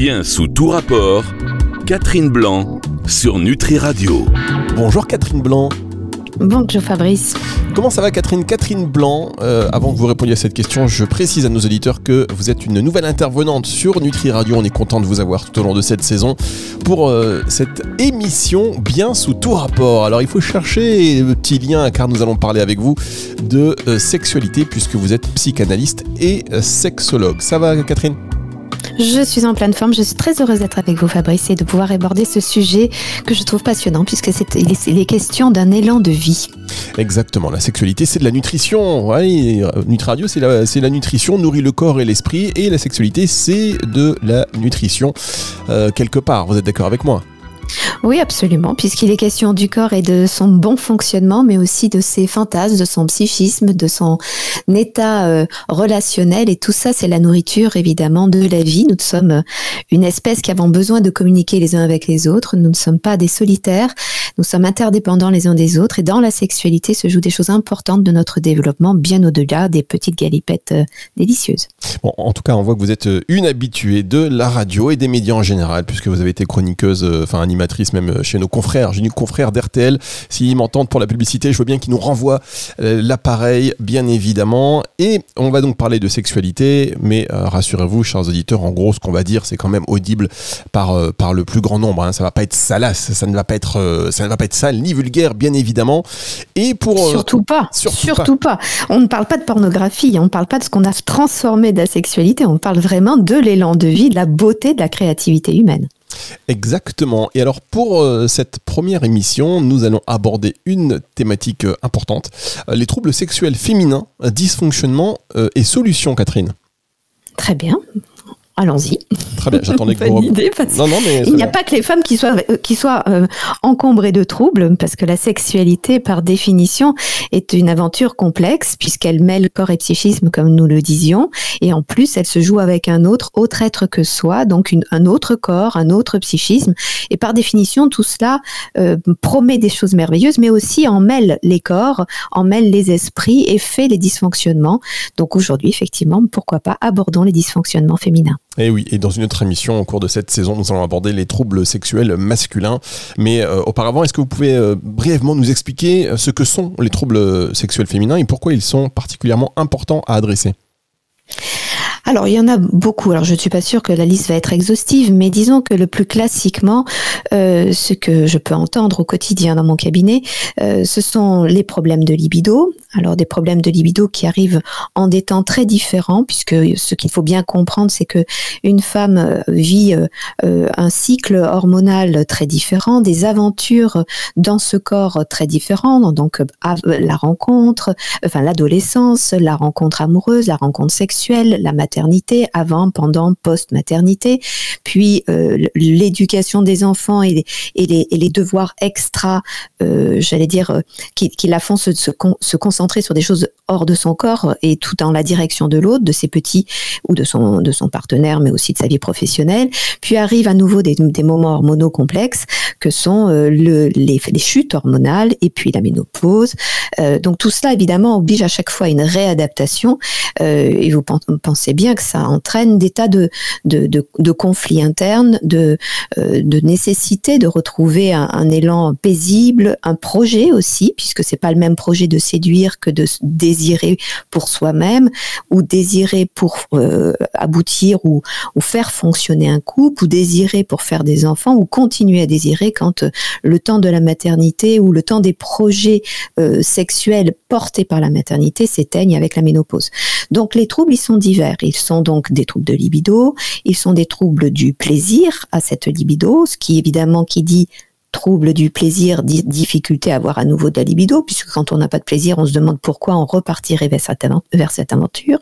Bien sous tout rapport, Catherine Blanc sur Nutri Radio. Bonjour Catherine Blanc. Bonjour Fabrice. Comment ça va Catherine? Catherine Blanc, euh, avant que vous répondiez à cette question, je précise à nos auditeurs que vous êtes une nouvelle intervenante sur Nutri Radio. On est content de vous avoir tout au long de cette saison pour euh, cette émission bien sous tout rapport. Alors il faut chercher le petit lien car nous allons parler avec vous de euh, sexualité puisque vous êtes psychanalyste et sexologue. Ça va Catherine? Je suis en pleine forme. Je suis très heureuse d'être avec vous, Fabrice, et de pouvoir aborder ce sujet que je trouve passionnant, puisque c'est les questions d'un élan de vie. Exactement. La sexualité, c'est de la nutrition. Ouais, Nutradio, c'est la, la, nutrition, nourrit le corps et l'esprit, et la sexualité, c'est de la nutrition euh, quelque part. Vous êtes d'accord avec moi? Oui, absolument, puisqu'il est question du corps et de son bon fonctionnement, mais aussi de ses fantasmes, de son psychisme, de son état euh, relationnel. Et tout ça, c'est la nourriture, évidemment, de la vie. Nous sommes euh, une espèce qui avons besoin de communiquer les uns avec les autres. Nous ne sommes pas des solitaires. Nous sommes interdépendants les uns des autres. Et dans la sexualité se jouent des choses importantes de notre développement, bien au-delà des petites galipettes euh, délicieuses. Bon, en tout cas, on voit que vous êtes une habituée de la radio et des médias en général, puisque vous avez été chroniqueuse, enfin animatrice même euh, chez nos confrères. J'ai une confrère d'RTL. S'ils m'entendent pour la publicité, je veux bien qu'ils nous renvoient euh, l'appareil, bien évidemment. Et on va donc parler de sexualité, mais euh, rassurez-vous, chers auditeurs, en gros, ce qu'on va dire, c'est quand même audible par, par le plus grand nombre. Hein. Ça va pas être salace, ça ne va pas être, ça ne va pas être sale ni vulgaire, bien évidemment. Et pour surtout pas, surtout, pas. On ne parle pas de pornographie, on ne parle pas de ce qu'on a transformé de la sexualité. On parle vraiment de l'élan de vie, de la beauté, de la créativité humaine. Exactement. Et alors pour euh, cette première émission, nous allons aborder une thématique euh, importante, euh, les troubles sexuels féminins, dysfonctionnement et solutions, Catherine. Très bien. Allons-y. Très bien, j'attendais que vous... idée, non, non, mais Il n'y a pas que les femmes qui soient, euh, qui soient euh, encombrées de troubles, parce que la sexualité, par définition, est une aventure complexe, puisqu'elle mêle corps et psychisme, comme nous le disions, et en plus, elle se joue avec un autre, autre être que soi, donc une, un autre corps, un autre psychisme, et par définition, tout cela euh, promet des choses merveilleuses, mais aussi en mêle les corps, en mêle les esprits et fait les dysfonctionnements. Donc aujourd'hui, effectivement, pourquoi pas abordons les dysfonctionnements féminins. Et eh oui, et dans une autre émission au cours de cette saison, nous allons aborder les troubles sexuels masculins. Mais euh, auparavant, est-ce que vous pouvez euh, brièvement nous expliquer euh, ce que sont les troubles sexuels féminins et pourquoi ils sont particulièrement importants à adresser? Alors, il y en a beaucoup. Alors, je ne suis pas sûre que la liste va être exhaustive, mais disons que le plus classiquement, ce que je peux entendre au quotidien dans mon cabinet, ce sont les problèmes de libido. Alors, des problèmes de libido qui arrivent en des temps très différents, puisque ce qu'il faut bien comprendre, c'est que une femme euh, vit un cycle hormonal très différent, des aventures dans ce corps très différents, donc la rencontre, enfin l'adolescence, la rencontre amoureuse, la rencontre sexuelle, la maternité, avant, pendant, post-maternité, puis euh, l'éducation des enfants et les, devoirs extra, euh, j'allais dire, euh, qui, la font se, concentrer sur des choses hors de son corps et tout dans la direction de l'autre, de ses petits ou de son, de son partenaire, mais aussi de sa vie professionnelle. Puis arrivent à nouveau des, des moments hormonaux complexes que sont le, les, les, chutes hormonales et puis la ménopause. donc tout cela, évidemment, oblige à chaque fois une réadaptation. et vous pensez bien que ça entraîne des tas de, de, conflits internes, de, euh, de nécessité de retrouver un, élan paisible, un projet aussi, puisque c'est pas le même projet de séduire que de désirer pour soi-même ou désirer pour euh, aboutir ou, faire fonctionner un couple ou désirer pour faire des enfants ou continuer à désirer quand euh, le temps de la maternité ou le temps des projets sexuels portés par la maternité s'éteignent avec la ménopause. Donc les troubles, ils sont divers. Ils sont donc des troubles de libido, ils sont des troubles du plaisir à cette libido, ce qui évidemment qui dit trouble du plaisir, difficulté à avoir à nouveau de la libido, puisque quand on n'a pas de plaisir, on se demande pourquoi on repartirait vers cette, aventure.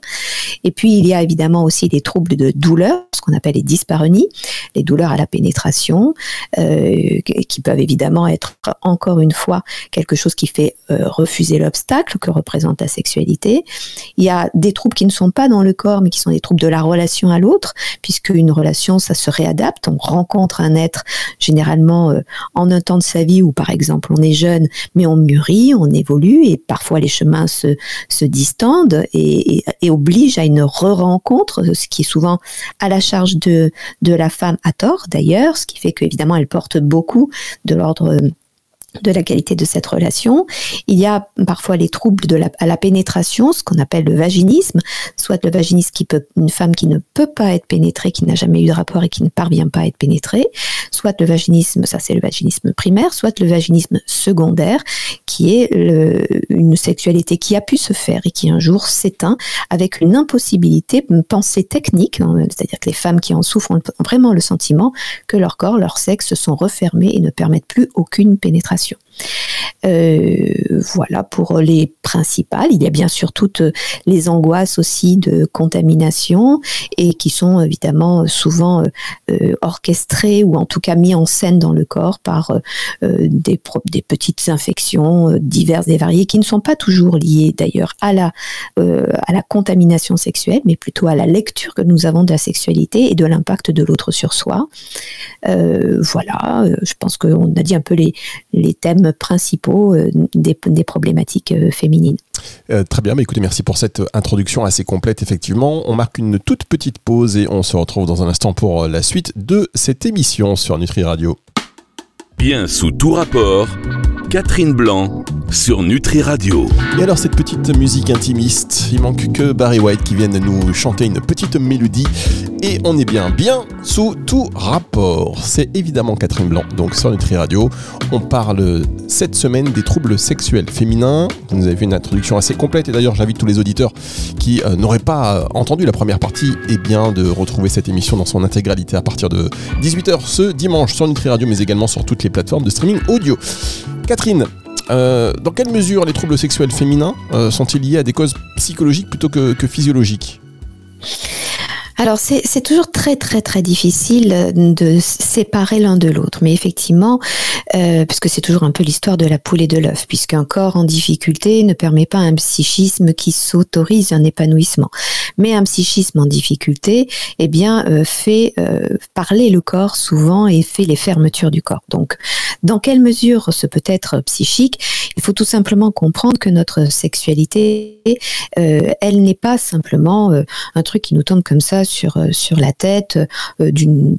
Et puis, il y a évidemment aussi des troubles de douleur, ce qu'on appelle les dyspareunies, les douleurs à la pénétration, euh, qui peuvent évidemment être, encore une fois, quelque chose qui fait euh, refuser l'obstacle que représente la sexualité. Il y a des troubles qui ne sont pas dans le corps, mais qui sont des troubles de la relation à l'autre, puisque une relation, ça se réadapte. On rencontre un être généralement euh, en un temps de sa vie où, par exemple, on est jeune, mais on mûrit, on évolue, et parfois les chemins se, distendent et, obligent à une re-rencontre, ce qui est souvent à la charge de, de la femme à tort d'ailleurs, ce qui fait qu'évidemment elle porte beaucoup de l'ordre de la qualité de cette relation. Il y a parfois les troubles de la, à la pénétration, ce qu'on appelle le vaginisme, soit le vaginisme qui peut, une femme qui ne peut pas être pénétrée, qui n'a jamais eu de rapport et qui ne parvient pas à être pénétrée, soit le vaginisme, ça c'est le vaginisme primaire, soit le vaginisme secondaire, qui est une sexualité qui a pu se faire et qui un jour s'éteint avec une impossibilité, une pensée technique, hein, c'est-à-dire que les femmes qui en souffrent ont vraiment le sentiment que leur corps, leur sexe se sont refermés et ne permettent plus aucune pénétration génération. Euh, voilà pour les principales. Il y a bien sûr toutes les angoisses aussi de contamination et qui sont évidemment souvent euh, orchestrées ou en tout cas mis en scène dans le corps par euh, des, des, petites infections diverses et variées qui ne sont pas toujours liées d'ailleurs à la, contamination sexuelle, mais plutôt à la lecture que nous avons de la sexualité et de l'impact de l'autre sur soi. voilà, je pense qu'on a dit un peu les thèmes principaux euh, des, problématiques euh, féminines. Euh, très bien, mais écoutez, merci pour cette introduction assez complète, effectivement. On marque une toute petite pause et on se retrouve dans un instant pour la suite de cette émission sur Nutri Radio. Bien sous tout rapport, Catherine Blanc sur Nutri Radio. Et alors cette petite musique intimiste, il manque que Barry White qui vienne nous chanter une petite mélodie et on est bien bien sous tout rapport. C'est évidemment Catherine Blanc, donc sur Nutri Radio. On parle cette semaine des troubles sexuels féminins. Vous nous avez vu une introduction assez complète et d'ailleurs j'invite tous les auditeurs qui euh, n'auraient pas euh, entendu la première partie et eh bien de retrouver cette émission dans son intégralité à partir de 18h ce dimanche sur Nutri Radio mais également sur toutes les plateformes de streaming audio. Catherine, euh, dans quelle mesure les troubles sexuels féminins euh, sont-ils liés à des causes psychologiques plutôt que physiologiques? Alors c'est toujours très très très difficile de séparer l'un de l'autre, mais effectivement, euh, puisque c'est toujours un peu l'histoire de la poule et de l'œuf, puisqu'un corps en difficulté ne permet pas un psychisme qui s'autorise un épanouissement, mais un psychisme en difficulté, eh bien, euh, fait euh, parler le corps souvent et fait les fermetures du corps. Donc, dans quelle mesure ce peut être psychique? Il faut tout simplement comprendre que notre sexualité, elle n'est pas simplement un truc qui nous tombe comme ça sur, euh, sur la tête euh, d'une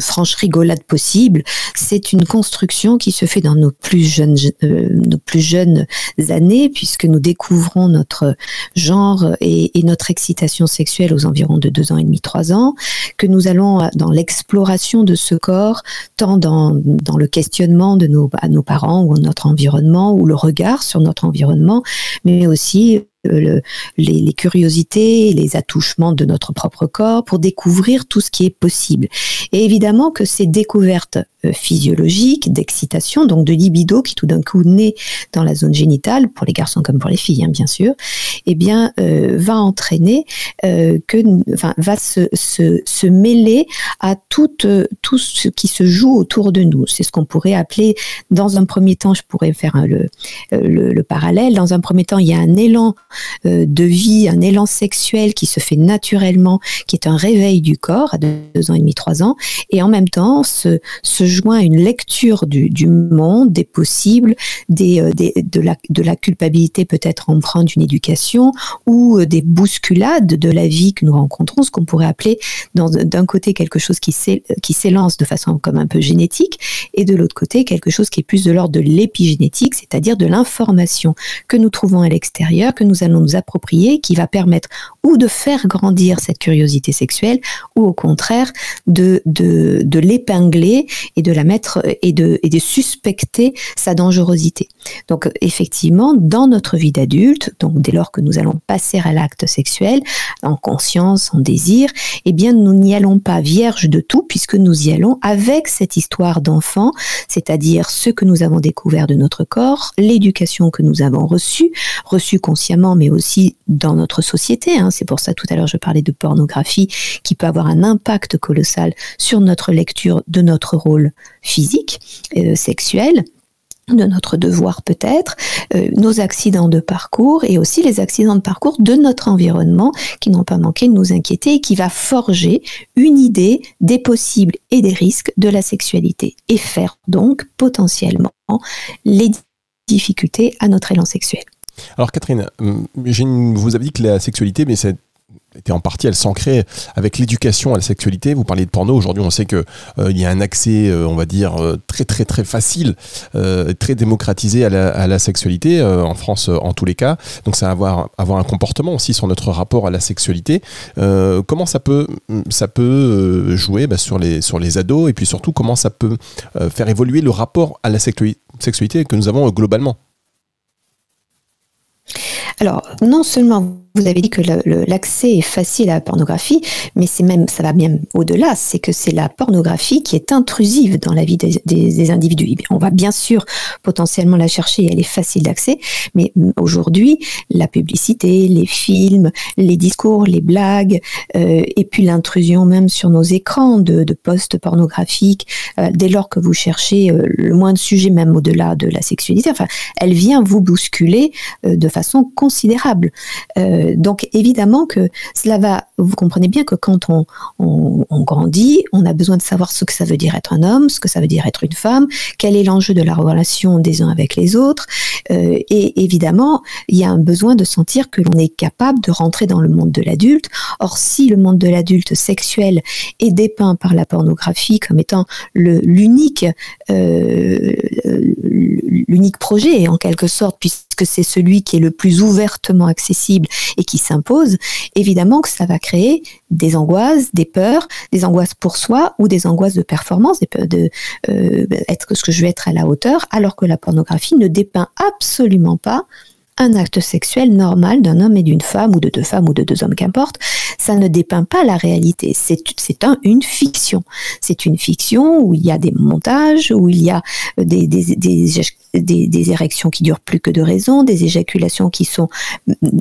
franche rigolade possible. C'est une construction qui se fait dans nos plus jeunes, euh, nos plus jeunes années, puisque nous découvrons notre genre et, notre excitation sexuelle aux environs de deux ans et demi, trois ans, que nous allons dans l'exploration de ce corps, tant dans, dans le questionnement de nos, à nos parents ou notre environnement, ou le regard sur notre environnement, mais aussi le, les, curiosités, les attouchements de notre propre corps pour découvrir tout ce qui est possible. Et évidemment que ces découvertes euh, physiologiques, d'excitation, donc de libido qui tout d'un coup naît dans la zone génitale, pour les garçons comme pour les filles, hein, bien sûr, eh bien, euh, va entraîner euh, que, enfin, va se, se, mêler à tout, euh, tout ce qui se joue autour de nous. C'est ce qu'on pourrait appeler, dans un premier temps, je pourrais faire le, le, le, parallèle, dans un premier temps, il y a un élan euh, de vie, un élan sexuel qui se fait naturellement, qui est un réveil du corps à deux ans et demi, trois ans, et en même temps se, se joint une lecture du, du monde, des possibles, des, euh, des, de, la, de la culpabilité peut-être empreinte d'une éducation ou euh, des bousculades de la vie que nous rencontrons, ce qu'on pourrait appeler d'un côté quelque chose qui s'élance de façon comme un peu génétique et de l'autre côté quelque chose qui est plus de l'ordre de l'épigénétique, c'est-à-dire de l'information que nous trouvons à l'extérieur, que nous allons nous approprier qui va permettre ou de faire grandir cette curiosité sexuelle ou au contraire de, de, de l'épingler et de la mettre et de, et de suspecter sa dangerosité. Donc effectivement, dans notre vie d'adulte, donc dès lors que nous allons passer à l'acte sexuel, en conscience, en désir, eh bien nous n'y allons pas vierges de tout puisque nous y allons avec cette histoire d'enfant, c'est-à-dire ce que nous avons découvert de notre corps, l'éducation que nous avons reçue, reçue consciemment mais aussi dans notre société. Hein. C'est pour ça tout à l'heure je parlais de pornographie qui peut avoir un impact colossal sur notre lecture de notre rôle physique, euh, sexuel de notre devoir peut-être, euh, nos accidents de parcours et aussi les accidents de parcours de notre environnement qui n'ont pas manqué de nous inquiéter et qui va forger une idée des possibles et des risques de la sexualité et faire donc potentiellement les difficultés à notre élan sexuel. Alors Catherine, hum, vous avez dit que la sexualité, mais c'est en partie, elle s'ancrait avec l'éducation à la sexualité. Vous parliez de porno. Aujourd'hui, on sait que euh, y a un accès, euh, on va dire, euh, très très très facile, très démocratisé à la, sexualité en France, en tous les cas. Donc, ça va avoir, avoir un comportement aussi sur notre rapport à la sexualité. comment ça peut, ça peut jouer bah, sur les sur les ados? Et puis surtout comment ça peut faire évoluer le rapport à la sexualité que nous avons globalement? Alors, non seulement vous avez dit que l'accès est facile à la pornographie, mais c'est même, ça va bien au-delà, c'est que c'est la pornographie qui est intrusive dans la vie des, individus. On va bien sûr potentiellement la chercher, elle est facile d'accès, mais aujourd'hui, la publicité, les films, les discours, les blagues, euh, et puis l'intrusion même sur nos écrans de, de posts pornographiques, euh, dès lors que vous cherchez euh, le moins de sujets, même au-delà de la sexualité, enfin, elle vient vous bousculer de façon considérable. Euh, donc évidemment que cela va, vous comprenez bien que quand on, grandit, on a besoin de savoir ce que ça veut dire être un homme, ce que ça veut dire être une femme, quel est l'enjeu de la relation des uns avec les autres, euh, et évidemment, il y a un besoin de sentir que l'on est capable de rentrer dans le monde de l'adulte. Or, si le monde de l'adulte sexuel est dépeint par la pornographie comme étant l'unique euh, l'unique projet en quelque sorte, puisque c'est celui qui est le plus ouvertement accessible et qui s'impose, évidemment que ça va créer des angoisses, des peurs, des angoisses pour soi ou des angoisses de performance, peurs de euh, être ce que je vais être à la hauteur, alors que la pornographie ne dépeint absolument pas un acte sexuel normal d'un homme et d'une femme, ou de deux femmes ou de deux hommes, qu'importe, ça ne dépeint pas la réalité. C'est un, une fiction. C'est une fiction où il y a des montages, où il y a des, des, érections qui durent plus que de raison, des éjaculations qui sont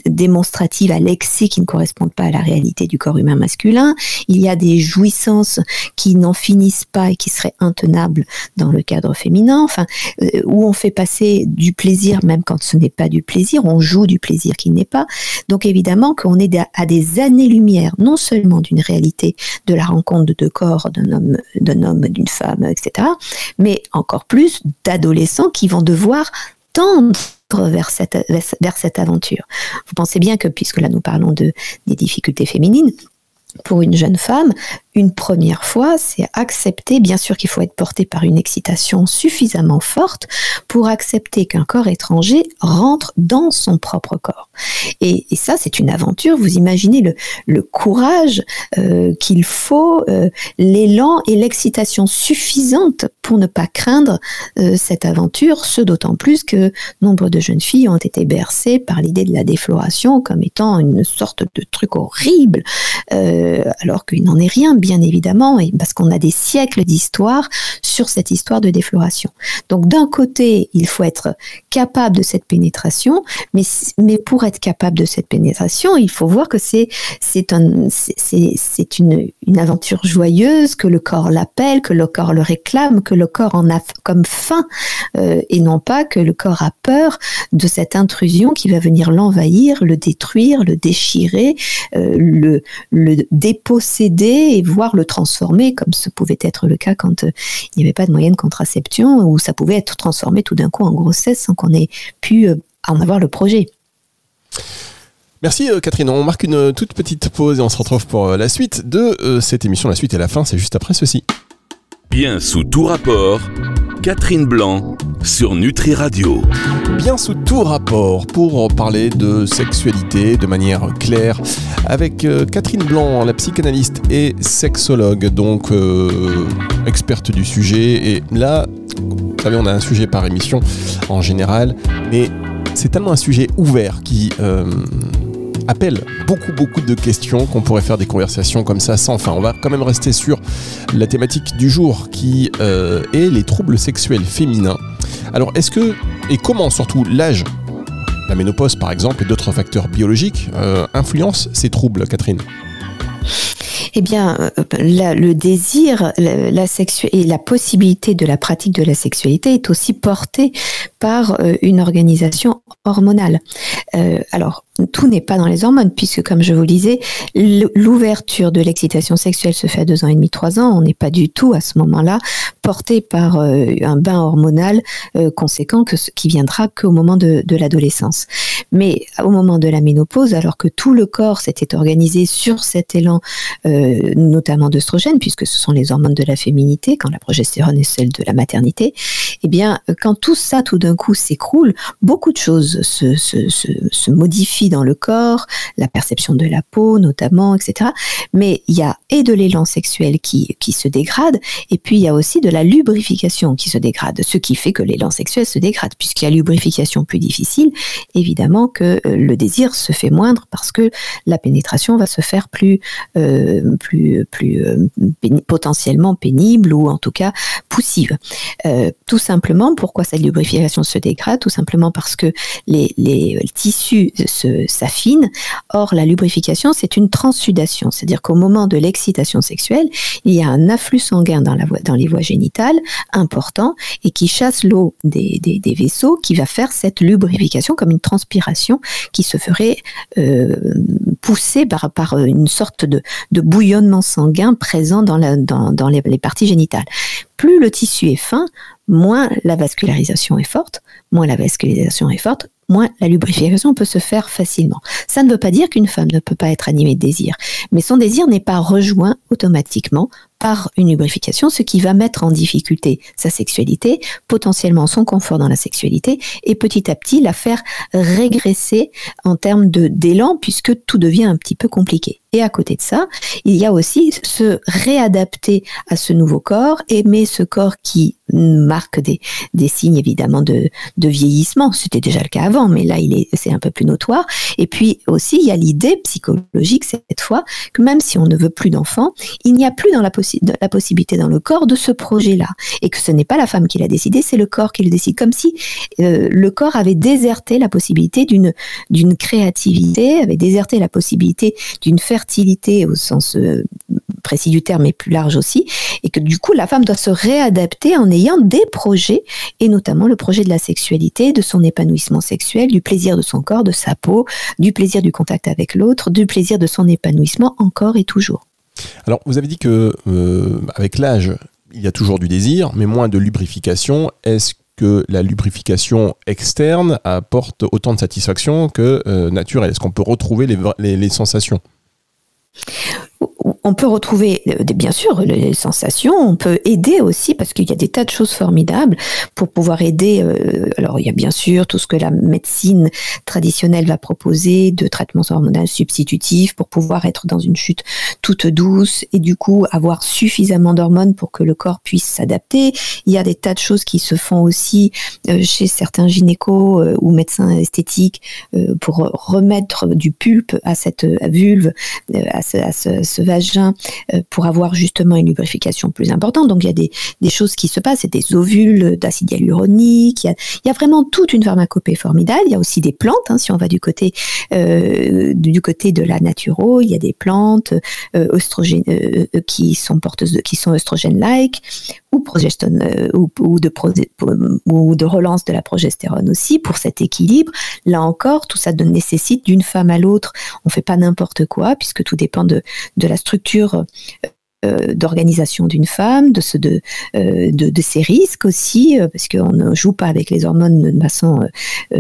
démonstratives à l'excès qui ne correspondent pas à la réalité du corps humain masculin. Il y a des jouissances qui n'en finissent pas et qui seraient intenables dans le cadre féminin. Enfin, euh, où on fait passer du plaisir même quand ce n'est pas du plaisir, on joue du plaisir qui n'est pas. Donc évidemment qu'on est à des années-lumière, non seulement d'une réalité de la rencontre de deux corps, d'un homme, d'un homme, d'une femme, etc., mais encore plus d'adolescents qui vont devoir tendre vers cette, vers cette aventure. Vous pensez bien que, puisque là nous parlons de, des difficultés féminines, pour une jeune femme, une première fois, c'est accepter, bien sûr qu'il faut être porté par une excitation suffisamment forte pour accepter qu'un corps étranger rentre dans son propre corps. Et, ça, c'est une aventure. Vous imaginez le, courage euh, qu'il faut, euh, l'élan et l'excitation suffisante pour ne pas craindre euh, cette aventure, ce d'autant plus que nombre de jeunes filles ont été bercées par l'idée de la défloration comme étant une sorte de truc horrible, alors qu'il n'en est rien bien évidemment, parce qu'on a des siècles d'histoire sur cette histoire de défloration. Donc d'un côté, il faut être capable de cette pénétration, mais, pour être capable de cette pénétration, il faut voir que c'est c'est un c'est une, une aventure joyeuse, que le corps l'appelle, que le corps le réclame, que le corps en a comme faim, euh, et non pas que le corps a peur de cette intrusion qui va venir l'envahir, le détruire, le déchirer, euh, le, le déposséder et voir le transformer, comme ce pouvait être le cas quand euh, il n'y avait pas de moyen de contraception, ou ça pouvait être transformé tout d'un coup en grossesse sans qu'on ait pu euh, en avoir le projet. Merci euh, Catherine. On marque une toute petite pause et on se retrouve pour la suite de cette émission. La suite et la fin, c'est juste après ceci. Bien sous tout rapport, Catherine Blanc sur Nutri Radio. Bien sous tout rapport pour parler de sexualité de manière claire avec euh, Catherine Blanc, la psychanalyste et sexologue, donc euh, experte du sujet. Et là, vous savez, on a un sujet par émission en général, mais c'est tellement un sujet ouvert qui... Euh, appelle beaucoup beaucoup de questions qu'on pourrait faire des conversations comme ça sans fin. On va quand même rester sur la thématique du jour qui euh, est les troubles sexuels féminins. Alors est-ce que et comment surtout l'âge, la ménopause par exemple et d'autres facteurs biologiques euh, influencent ces troubles, Catherine? Eh bien, euh, le désir la, et la possibilité de la pratique de la sexualité est aussi portée par une organisation hormonale. alors, tout n'est pas dans les hormones, puisque comme je vous le disais, l'ouverture de l'excitation sexuelle se fait à deux ans et demi, trois ans. On n'est pas du tout à ce moment-là porté par euh, un bain hormonal euh, conséquent que, qui viendra qu'au moment de, l'adolescence. Mais au moment de la ménopause, alors que tout le corps s'était organisé sur cet élan, euh, notamment d'œstrogène, puisque ce sont les hormones de la féminité, quand la progestérone est celle de la maternité, eh bien, quand tout ça, tout d'un coup, s'écroule, beaucoup de choses se, modifient dans le corps, la perception de la peau notamment, etc. Mais il y a et de l'élan sexuel qui, qui se dégrade, et puis il y a aussi de la lubrification qui se dégrade, ce qui fait que l'élan sexuel se dégrade, puisqu'il y a lubrification plus difficile, évidemment que euh, le désir se fait moindre parce que la pénétration va se faire plus, euh, plus, plus euh, potentiellement pénible ou en tout cas poussive. tout simplement, pourquoi cette lubrification se dégrade Tout simplement parce que les, les tissus se s'affine. Or, la lubrification, c'est une transsudation, c'est-à-dire qu'au moment de l'excitation sexuelle, il y a un afflux sanguin dans, la dans les voies génitales important et qui chasse l'eau des, des, vaisseaux, qui va faire cette lubrification comme une transpiration qui se ferait euh, pousser par, par une sorte de, de bouillonnement sanguin présent dans, la, dans, dans les parties génitales. Plus le tissu est fin, moins la vascularisation est forte, moins la vascularisation est forte, moins la lubrification peut se faire facilement. Ça ne veut pas dire qu'une femme ne peut pas être animée de désir, mais son désir n'est pas rejoint automatiquement par une lubrification, ce qui va mettre en difficulté sa sexualité, potentiellement son confort dans la sexualité, et petit à petit la faire régresser en termes d'élan, puisque tout devient un petit peu compliqué. Et à côté de ça, il y a aussi se réadapter à ce nouveau corps, aimer ce corps qui marque des, signes évidemment de, vieillissement. C'était déjà le cas avant, mais là il est c'est un peu plus notoire. Et puis aussi il y a l'idée psychologique cette fois que même si on ne veut plus d'enfants, il n'y a plus dans la, la possibilité dans le corps de ce projet-là, et que ce n'est pas la femme qui l'a décidé, c'est le corps qui le décide, comme si euh, le corps avait déserté la possibilité d'une d'une créativité, avait déserté la possibilité d'une fertilité au sens euh, précis du terme, mais plus large aussi, et que du coup la femme doit se réadapter en ayant des projets, et notamment le projet de la sexualité, de son épanouissement sexuel, du plaisir de son corps, de sa peau, du plaisir du contact avec l'autre, du plaisir de son épanouissement encore et toujours. Alors, vous avez dit que euh, avec l'âge, il y a toujours du désir, mais moins de lubrification. Est-ce que la lubrification externe apporte autant de satisfaction que euh, naturelle? Est-ce qu'on peut retrouver les sensations? On peut retrouver euh, bien sûr les sensations, on peut aider aussi parce qu'il y a des tas de choses formidables pour pouvoir aider. Euh, alors il y a bien sûr tout ce que la médecine traditionnelle va proposer de traitements hormonaux substitutifs pour pouvoir être dans une chute toute douce et du coup avoir suffisamment d'hormones pour que le corps puisse s'adapter. Il y a des tas de choses qui se font aussi euh, chez certains gynécos ou médecins esthétiques pour remettre du pulpe à cette vulve, à ce, à ce, ce vagin euh, pour avoir justement une lubrification plus importante. Donc il y a des, des choses qui se passent, des ovules d'acide hyaluronique, il y, a, vraiment toute une pharmacopée formidable. Il y a aussi des plantes, hein, si on va du côté euh, du côté de la naturo, il y a des plantes euh, euh, qui sont porteuses qui sont œstrogènes-like ou ou, ou, de relance de la progestérone aussi pour cet équilibre. Là encore, tout ça nécessite d'une femme à l'autre. On fait pas n'importe quoi puisque tout dépend de, de la structure euh, d'organisation d'une femme, de, ce, de, euh, de, de, ses risques aussi, euh, parce qu'on ne joue pas avec les hormones de façon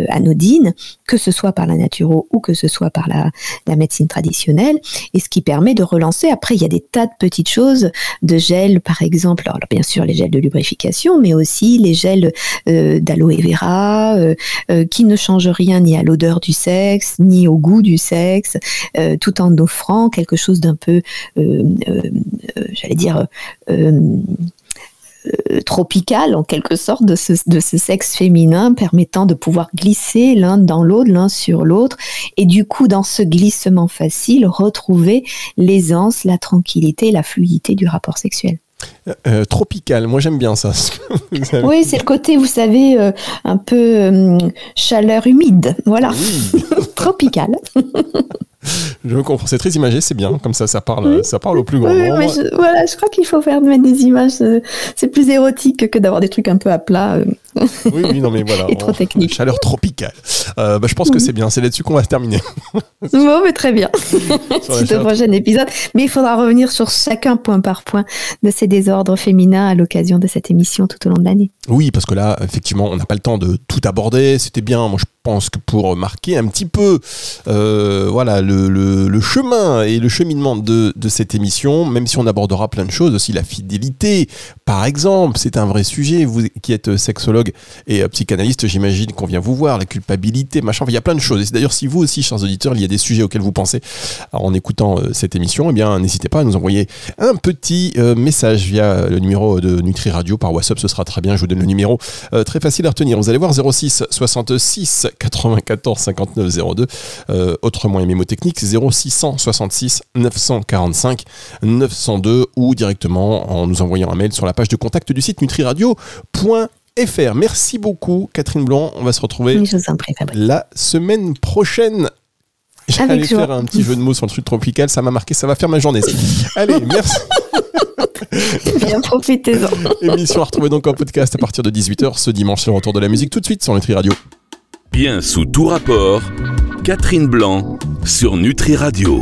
anodine, que ce soit par la naturo ou que ce soit par la, la, médecine traditionnelle, et ce qui permet de relancer. Après, il y a des tas de petites choses, de gel par exemple, alors bien sûr les gels de lubrification, mais aussi les gels d'aloe vera, qui ne changent rien ni à l'odeur du sexe, ni au goût du sexe, tout en offrant quelque chose d'un peu euh, j'allais dire, euh, euh, tropical en quelque sorte de ce, de ce, sexe féminin permettant de pouvoir glisser l'un dans l'autre, l'un sur l'autre, et du coup dans ce glissement facile retrouver l'aisance, la tranquillité, la fluidité du rapport sexuel. tropical, moi j'aime bien ça. oui, c'est le côté, vous savez, un peu chaleur humide, voilà. tropical. Je comprends, c'est très imagé, c'est bien, comme ça, ça parle, ça parle au plus grand oui, Mais je, voilà, je crois qu'il faut faire mettre des images, euh, c'est plus érotique que d'avoir des trucs un peu à plat. Euh. Oui, oui, non, mais voilà. Et trop technique. Chaleur tropicale. Euh, bah, je pense que c'est bien, c'est là-dessus qu'on va terminer. bon, mais très bien. C'est le prochain épisode. Mais il faudra revenir sur chacun point par point de ces désordres féminins à l'occasion de cette émission tout au long de l'année. Oui, parce que là, effectivement, on n'a pas le temps de tout aborder. C'était bien. Moi, je pense que pour marquer un petit peu euh, voilà, le, le, chemin et le cheminement de, cette émission, même si on abordera plein de choses, aussi la fidélité, par exemple, c'est un vrai sujet. Vous qui êtes sexologue et euh, psychanalyste, j'imagine qu'on vient vous voir, la culpabilité, machin. il y a plein de choses. Et d'ailleurs, si vous aussi, chers auditeurs, il y a des sujets auxquels vous pensez en écoutant euh, cette émission, eh bien, n'hésitez pas à nous envoyer un petit message via le numéro de Nutri Radio par WhatsApp. Ce sera très bien. Je vous donne le numéro très facile à retenir. Vous allez voir 06 66 94 59 02. autrement, il mémotechnique 0666 945 902 ou directement en nous envoyant un mail sur la page de contact du site nutriradio.fr. Merci beaucoup Catherine Blanc. On va se retrouver la semaine prochaine. J'allais faire un petit jeu de mots sur le truc tropical, ça m'a marqué, ça va faire ma journée. Allez, merci. Bien profitez-en. Émission à retrouver donc en podcast à partir de 18h ce dimanche, c'est le retour de la musique tout de suite sur Nutri Radio. Bien sous tout rapport, Catherine Blanc sur Nutri Radio.